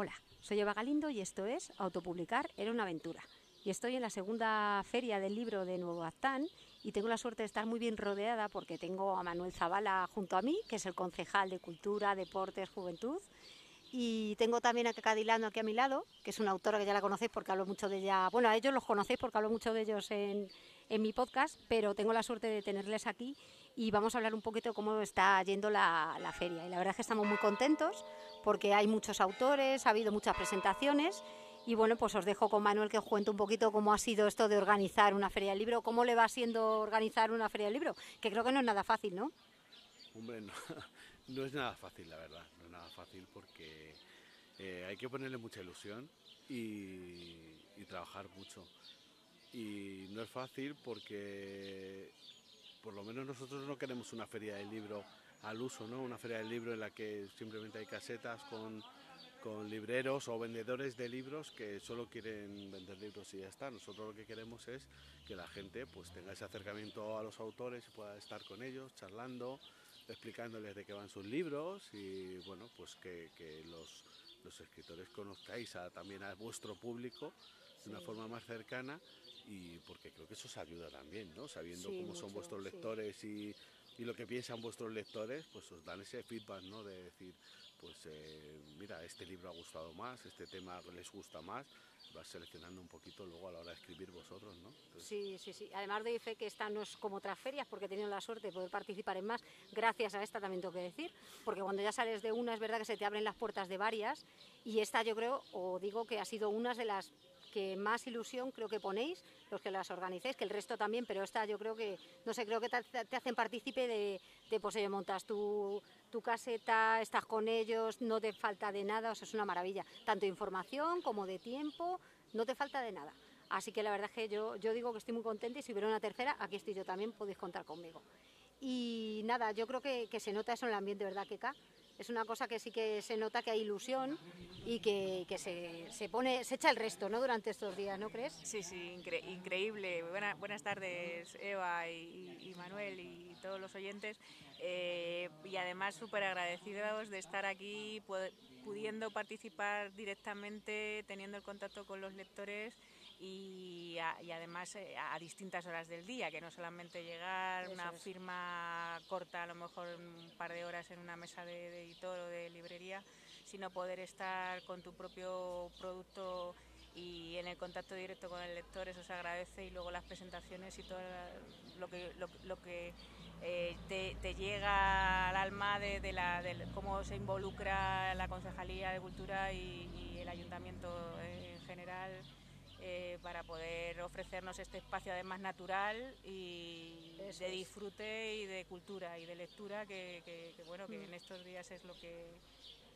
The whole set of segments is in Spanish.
Hola, soy Eva Galindo y esto es Autopublicar era una aventura. Y estoy en la segunda feria del libro de Nuevo Aztán y tengo la suerte de estar muy bien rodeada porque tengo a Manuel Zavala junto a mí, que es el concejal de Cultura, Deportes, Juventud. Y tengo también a Cadilano aquí a mi lado, que es una autora que ya la conocéis porque hablo mucho de ella. Bueno, a ellos los conocéis porque hablo mucho de ellos en, en mi podcast, pero tengo la suerte de tenerles aquí y vamos a hablar un poquito de cómo está yendo la, la, feria. Y la verdad es que estamos muy contentos porque hay muchos autores, ha habido muchas presentaciones y bueno, pues os dejo con Manuel que os cuente un poquito cómo ha sido esto de organizar una feria del libro, cómo le va siendo organizar una feria del libro, que creo que no es nada fácil, ¿no? Hombre, no, no es nada fácil, la verdad, no es nada fácil porque eh, hay que ponerle mucha ilusión y, y trabajar mucho. Y no es fácil porque por lo menos nosotros no queremos una feria del libro al uso, ¿no? Una feria del libro en la que simplemente hay casetas con, con libreros o vendedores de libros que solo quieren vender libros y ya está. Nosotros lo que queremos es que la gente pues tenga ese acercamiento a los autores y pueda estar con ellos, charlando, explicándoles de qué van sus libros y bueno, pues que, que los, los, escritores conozcáis a, también a vuestro público de sí. una forma más cercana y porque creo que eso os ayuda también, ¿no? Sabiendo sí, cómo mucho, son vuestros lectores sí. y, y, lo que piensan vuestros lectores, pues os dan ese feedback, ¿no? De decir, pues eh, mira, este libro ha gustado más, este tema les gusta más, vas seleccionando un poquito luego a la hora de escribir vosotros, ¿no? Entonces... Sí, sí, sí. Además doy fe que esta no es como otras ferias, porque he tenido la suerte de poder participar en más, gracias a esta también tengo que decir, porque cuando ya sales de una es verdad que se te abren las puertas de varias, y esta yo creo, o digo que ha sido una de las que más ilusión creo que ponéis, los que las organizáis, que el resto también, pero esta yo creo que, no sé, creo que te, hacen partícipe de, de, pues montas tu, tu caseta, estás con ellos, no te falta de nada, o sea, es una maravilla, tanto de información como de tiempo, no te falta de nada. Así que la verdad es que yo, yo digo que estoy muy contenta y si hubiera una tercera, aquí estoy yo también, podéis contar conmigo. Y nada, yo creo que, que se nota eso en el ambiente, ¿verdad, Keka? Es una cosa que sí que se nota que hay ilusión y que, que se, se, pone, se echa el resto ¿no? durante estos días, ¿no crees? Sí, sí, incre increíble. Buena, buenas tardes, Eva y, y, Manuel y todos los oyentes. Eh, y además súper agradecidos de estar aquí, pudiendo participar directamente, teniendo el contacto con los lectores y, a, y además eh, a distintas horas del día, que no solamente llegar, Eso una es. firma corta, a lo mejor un par de horas en una mesa de, de editor o de librería, sino poder estar con tu propio producto y en el contacto directo con el lector, eso se agradece y luego las presentaciones y todo lo que, lo, lo que eh, te, te, llega al alma de, de, la, de, cómo se involucra la Concejalía de Cultura y, y el Ayuntamiento en general eh, para poder ofrecernos este espacio además natural y Eso de disfrute y de cultura y de lectura que, que, que bueno que mm. en estos días es lo que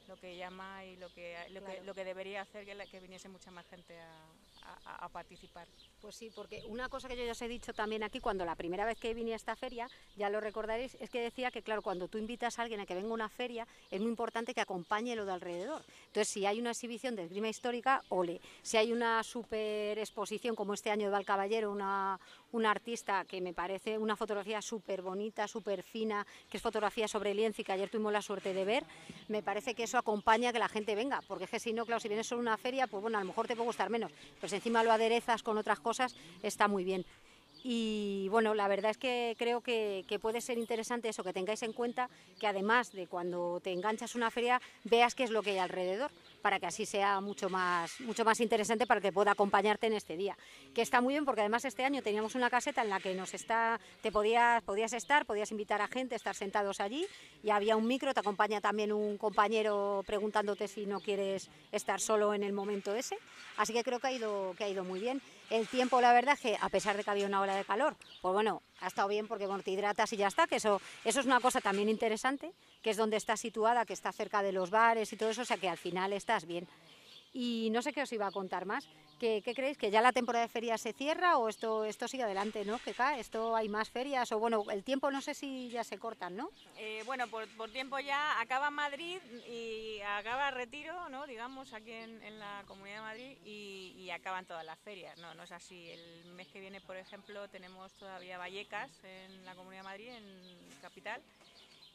lo que llama y lo que lo, claro. que, lo que debería hacer que, la, que viniese mucha más gente a, a, a, participar. Pues sí, porque una cosa que yo ya os he dicho también aquí, cuando la primera vez que vine a esta feria, ya lo recordaréis, es que decía que, claro, cuando tú invitas a alguien a que venga a una feria, es muy importante que acompañe lo de alrededor. Entonces, si hay una exhibición de esgrima histórica, ole. Si hay una super exposición, como este año de Valcaballero, una, una artista que me parece una fotografía súper bonita, súper fina, que es fotografía sobre lienzo y que ayer tuvimos la suerte de ver, me parece que eso acompaña a que la gente venga, porque es que si no, claro, si vienes solo una feria, pues bueno, a lo mejor te puede gustar menos, si encima lo aderezas con otras cosas, está muy bien. Y bueno, la verdad es que creo que, que, puede ser interesante eso, que tengáis en cuenta que además de cuando te enganchas una feria, veas qué es lo que hay alrededor, para que así sea mucho más, mucho más interesante para que pueda acompañarte en este día. Que está muy bien porque además este año teníamos una caseta en la que nos está, te podías, podías estar, podías invitar a gente, estar sentados allí y había un micro, te acompaña también un compañero preguntándote si no quieres estar solo en el momento ese. Así que creo que ha ido, que ha ido muy bien. El tiempo, la verdad, que a pesar de que había una ola de calor, pues bueno, ha estado bien porque bueno, te hidratas y ya está, que eso, eso es una cosa también interesante, que es donde está situada, que está cerca de los bares y todo eso, o sea que al final estás bien. Y no sé qué os iba a contar más. ¿Qué, creéis? ¿Que ya la temporada de ferias se cierra o esto, esto sigue adelante, no? ¿Que cae? ¿Esto hay más ferias? O bueno, el tiempo no sé si ya se cortan, ¿no? Eh, bueno, por, por, tiempo ya acaba Madrid y acaba Retiro, ¿no? Digamos, aquí en, en la Comunidad de Madrid y, y, acaban todas las ferias. No, no es así. El mes que viene, por ejemplo, tenemos todavía Vallecas en la Comunidad de Madrid, en Capital.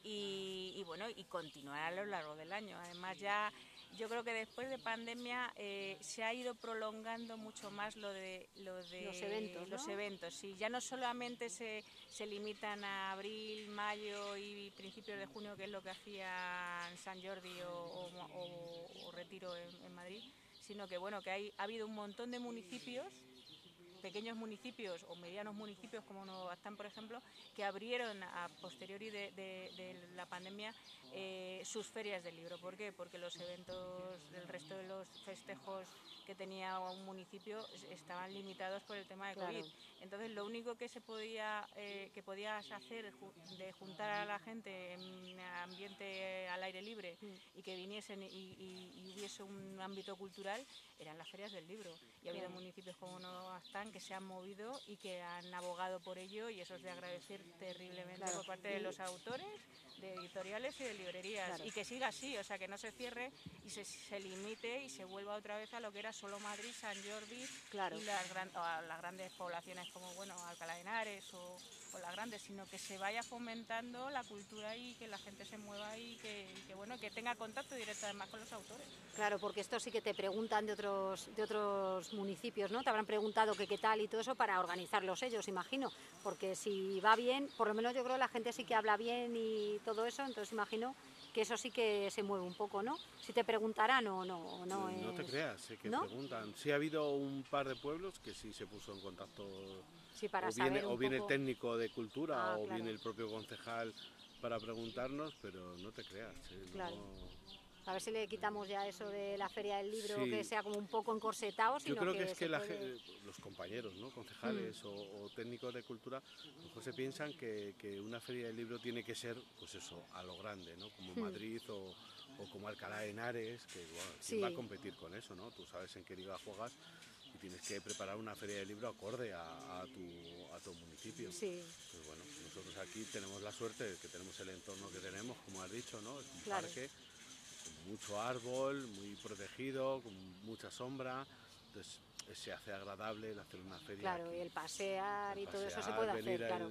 Y, y bueno, y continuar a lo largo del año. Además ya yo creo que después de pandemia eh, se ha ido prolongando mucho más lo de, lo de los eventos. Los eventos, sí. Ya no solamente se, se, limitan a abril, mayo y principios de junio, que es lo que hacían San Jordi o, o, Retiro en, en, Madrid, sino que bueno, que hay, ha habido un montón de municipios pequeños municipios o medianos municipios como están por ejemplo, que abrieron a posteriori de, la pandemia eh, sus ferias del libro. ¿Por qué? Porque los eventos del resto de los festejos que tenía un municipio estaban limitados por el tema de COVID. Entonces, lo único que se podía eh, que podías hacer de juntar a la gente en ambiente al aire libre y que viniesen y, hubiese un ámbito cultural eran las ferias del libro. Y ha habido municipios como Noastán que se han movido y que han abogado por ello y eso es de agradecer terriblemente por parte de los autores, de editoriales y de librerías. Y que siga así, o sea, que no se cierre y se, se, limite y se vuelva otra vez a lo que era solo Madrid, San Jordi y las, las grandes poblaciones como bueno Alcalá de Henares o, las grandes, sino que se vaya fomentando la cultura y que la gente se mueva y que, bueno que tenga contacto directo además con los autores. Claro, porque esto sí que te preguntan de otros de otros municipios, ¿no? Te habrán preguntado que qué tal y todo eso para organizarlos ellos, imagino, porque si va bien, por lo menos yo creo que la gente sí que habla bien y todo eso, entonces imagino que eso sí que se mueve un poco, ¿no? Si te preguntarán o no. No, no te creas, sé que preguntan. Sí ha habido un par de pueblos que sí se puso en contacto. Sí, para o viene, o viene el técnico de cultura ah, o viene el propio concejal para preguntarnos, pero no te creas. ¿eh? Claro. A ver si le quitamos ya eso de la feria del libro, que sea como un poco encorsetado. Yo creo que, es que los compañeros, ¿no? concejales mm. o, técnicos de cultura, mejor se piensan que, una feria del libro tiene que ser, pues eso, a lo grande, ¿no? como mm. Madrid o, como Alcalá de Henares, que bueno, va a competir con eso? ¿no? Tú sabes en qué liga juegas y tienes que preparar una feria de libro acorde a, tu, a tu municipio. Sí. Pues bueno, nosotros aquí tenemos la suerte de que tenemos el entorno que tenemos, como has dicho, ¿no? Es un parque mucho árbol, muy protegido, con mucha sombra. Entonces se hace agradable el hacer una feria. Claro, y el pasear y todo eso se puede hacer, claro.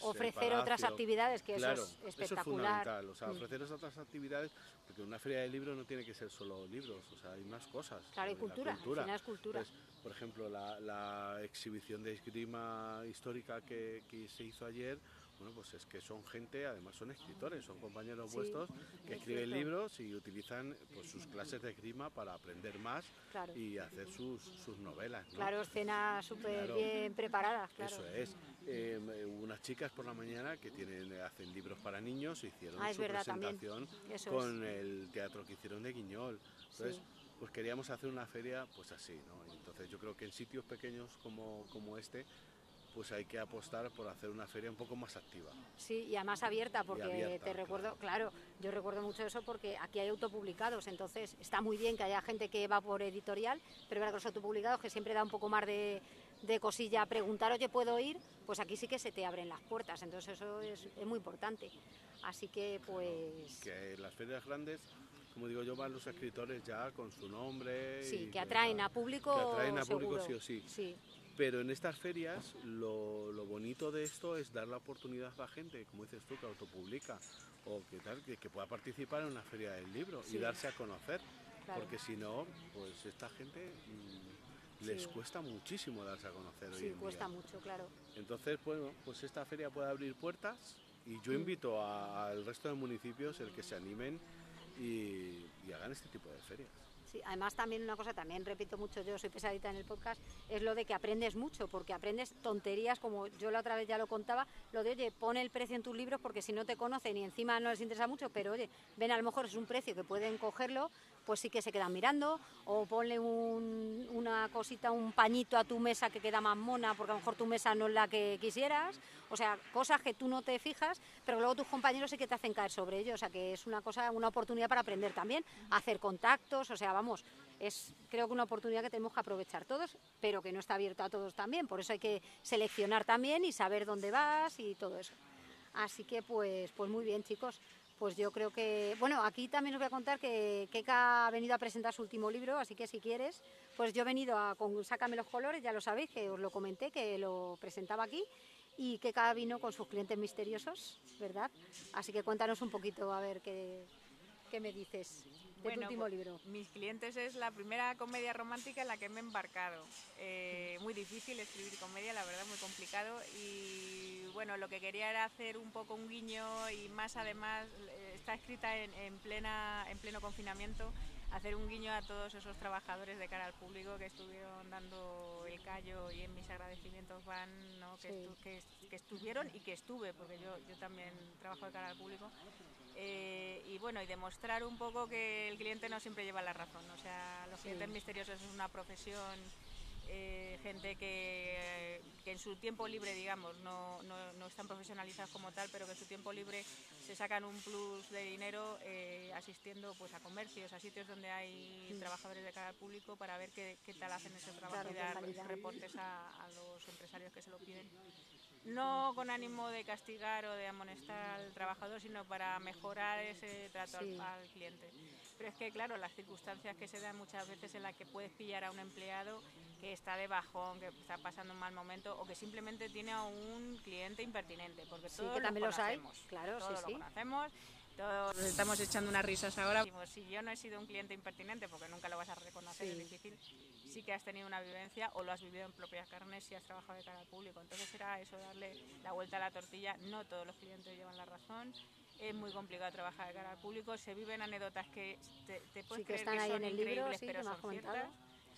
ofrecer otras actividades, que eso es espectacular. Eso es fundamental, o sea, mm. ofrecer otras actividades, porque una feria de libros no tiene que ser solo libros, o sea, hay más cosas. Claro, y cultura, cultura. es cultura. por ejemplo, la, exhibición de esgrima histórica que, que se hizo ayer, bueno, pues es que son gente, además son escritores, son compañeros vuestros que escriben libros y utilizan pues, sus clases de esgrima para aprender más y hacer sus, sus novelas. Claro, escenas súper bien preparadas. Claro. Eso es. Eh, unas chicas por la mañana que tienen hacen libros para niños hicieron ah, su presentación con el teatro que hicieron de Guiñol. Entonces, pues queríamos hacer una feria pues así, ¿no? Entonces yo creo que en sitios pequeños como, como este pues hay que apostar por hacer una feria un poco más activa. Sí, y además abierta, porque te recuerdo, claro. yo recuerdo mucho eso porque aquí hay autopublicados, entonces está muy bien que haya gente que va por editorial, pero que los autopublicados que siempre da un poco más de, de cosilla preguntar, oye, ¿puedo ir? Pues aquí sí que se te abren las puertas, entonces eso es, muy importante. Así que pues... Que las ferias grandes como digo yo, van los escritores ya con su nombre. Sí, que atraen a público. Que atraen a público sí o sí. sí. Pero en estas ferias lo, bonito de esto es dar la oportunidad a la gente, como dices tú, que autopublica o que tal, que, pueda participar en una feria del libro y darse a conocer. Porque si no, pues esta gente mm, les cuesta muchísimo darse a conocer. Sí, cuesta mucho, claro. Entonces, bueno, pues esta feria puede abrir puertas y yo mm. invito al resto de municipios el que se animen y hagan este tipo de ferias. Sí, además también una cosa, también repito mucho, yo soy pesadita en el podcast, es lo de que aprendes mucho, porque aprendes tonterías, como yo la otra vez ya lo contaba, lo de, oye, pone el precio en tus libros porque si no te conocen y encima no les interesa mucho, pero oye, ven a lo mejor es un precio que pueden cogerlo, pues sí que se quedan mirando, o ponle una cosita, un pañito a tu mesa que queda más mona, porque a lo mejor tu mesa no es la que quisieras, o sea, cosas que tú no te fijas, pero luego tus compañeros sí que te hacen caer sobre ello, o sea, que es una cosa, una oportunidad para aprender también, hacer contactos, o sea, vamos, es creo que una oportunidad que tenemos que aprovechar todos, pero que no está abierta a todos también, por eso hay que seleccionar también y saber dónde vas y todo eso. Así que pues, pues muy bien chicos, pues yo creo que, bueno, aquí también os voy a contar que Keka ha venido a presentar su último libro, así que si quieres, pues yo he venido a con Sácame los colores, ya lo sabéis, que os lo comenté, que lo presentaba aquí, y Keka vino con sus clientes misteriosos, ¿verdad? Así que cuéntanos un poquito, a ver qué, qué me dices. de tu último pues, libro. Mis clientes es la primera comedia romántica en la que me he embarcado. Eh, muy difícil escribir comedia, la verdad, muy complicado. Y bueno, lo que quería era hacer un poco un guiño y más además eh, está escrita en, en plena, en pleno confinamiento hacer un guiño a todos esos trabajadores de cara al público que estuvieron dando el callo y en mis agradecimientos van ¿no? que, Sí. estu- que, que estuvieron y que estuve, porque yo, yo también trabajo de cara al público. Eh, y bueno, y demostrar un poco que el cliente no siempre lleva la razón. O sea, los Sí. clientes misteriosos es una profesión, eh, gente que, que en su tiempo libre, digamos, no, no, no están profesionalizados como tal, pero que en su tiempo libre se sacan un plus de dinero eh, asistiendo pues a comercios, a sitios donde hay Mm. trabajadores de cara al público para ver qué, qué tal hacen ese trabajo Claro, y dar reportes a, a los empresarios que se lo piden. No con ánimo de castigar o de amonestar al trabajador, sino para mejorar ese trato al- Sí. al, cliente. Pero es que, claro, las circunstancias que se dan muchas veces en las que puedes pillar a un empleado que está de bajón, que está pasando un mal momento o que simplemente tiene a un cliente impertinente, porque Sí, todos que también lo los hay, claro, todos sí, lo sí. conocemos, todos nos estamos echando unas risas ahora. Si yo no he sido un cliente impertinente, porque nunca lo vas a reconocer, Sí. es difícil, sí que has tenido una vivencia o lo has vivido en propias carnes si has trabajado de cara al público. Entonces era eso, darle la vuelta a la tortilla. No todos los clientes llevan la razón. Es muy complicado trabajar de cara al público. Se viven anécdotas que te, te puedes Sí, que creer están que ahí son en el libro, increíbles, sí, pero son comentado.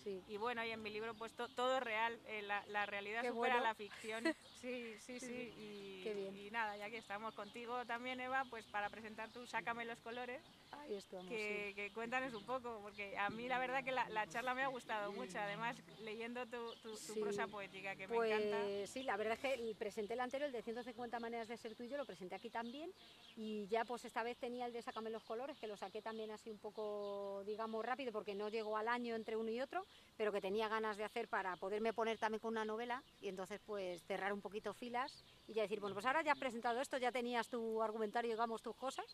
Sí. Y bueno, y en mi libro pues to- todo es real, eh, la, la realidad Qué supera bueno. la ficción. Sí, sí, sí. Y, Qué bien. y nada, ya que estamos contigo también, Eva, pues para presentar tu Sácame los colores, Ahí estamos, que, sí. que cuéntanos un poco, porque a mí la verdad que la, la charla me ha gustado mucho, además leyendo tu, tu- tu Sí. prosa poética, que Pues me encanta. sí, la verdad es que el- presenté el anterior, el de 150 maneras de ser tú y yo, lo presenté aquí también y ya pues esta vez tenía el de Sácame los colores, que lo saqué también así un poco, digamos, rápido porque no llegó al año entre uno y otro, pero que tenía ganas de hacer para poderme poner también con una novela y entonces pues cerrar un poquito filas y ya decir, bueno, pues ahora ya has presentado esto, ya tenías tu argumentario, digamos, tus cosas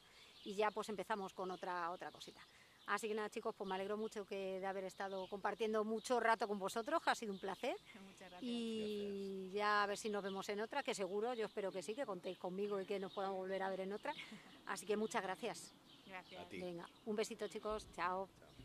y ya pues empezamos con otra, otra cosita. Así que nada, chicos, pues me alegro mucho que de haber estado compartiendo mucho rato con vosotros, ha sido un placer. Muchas gracias. Y ya a ver si nos vemos en otra, que seguro, yo espero que sí, que contéis conmigo y que nos podamos volver a ver en otra. Así que muchas gracias. Gracias. A ti. Venga, un besito chicos, chao. Chao.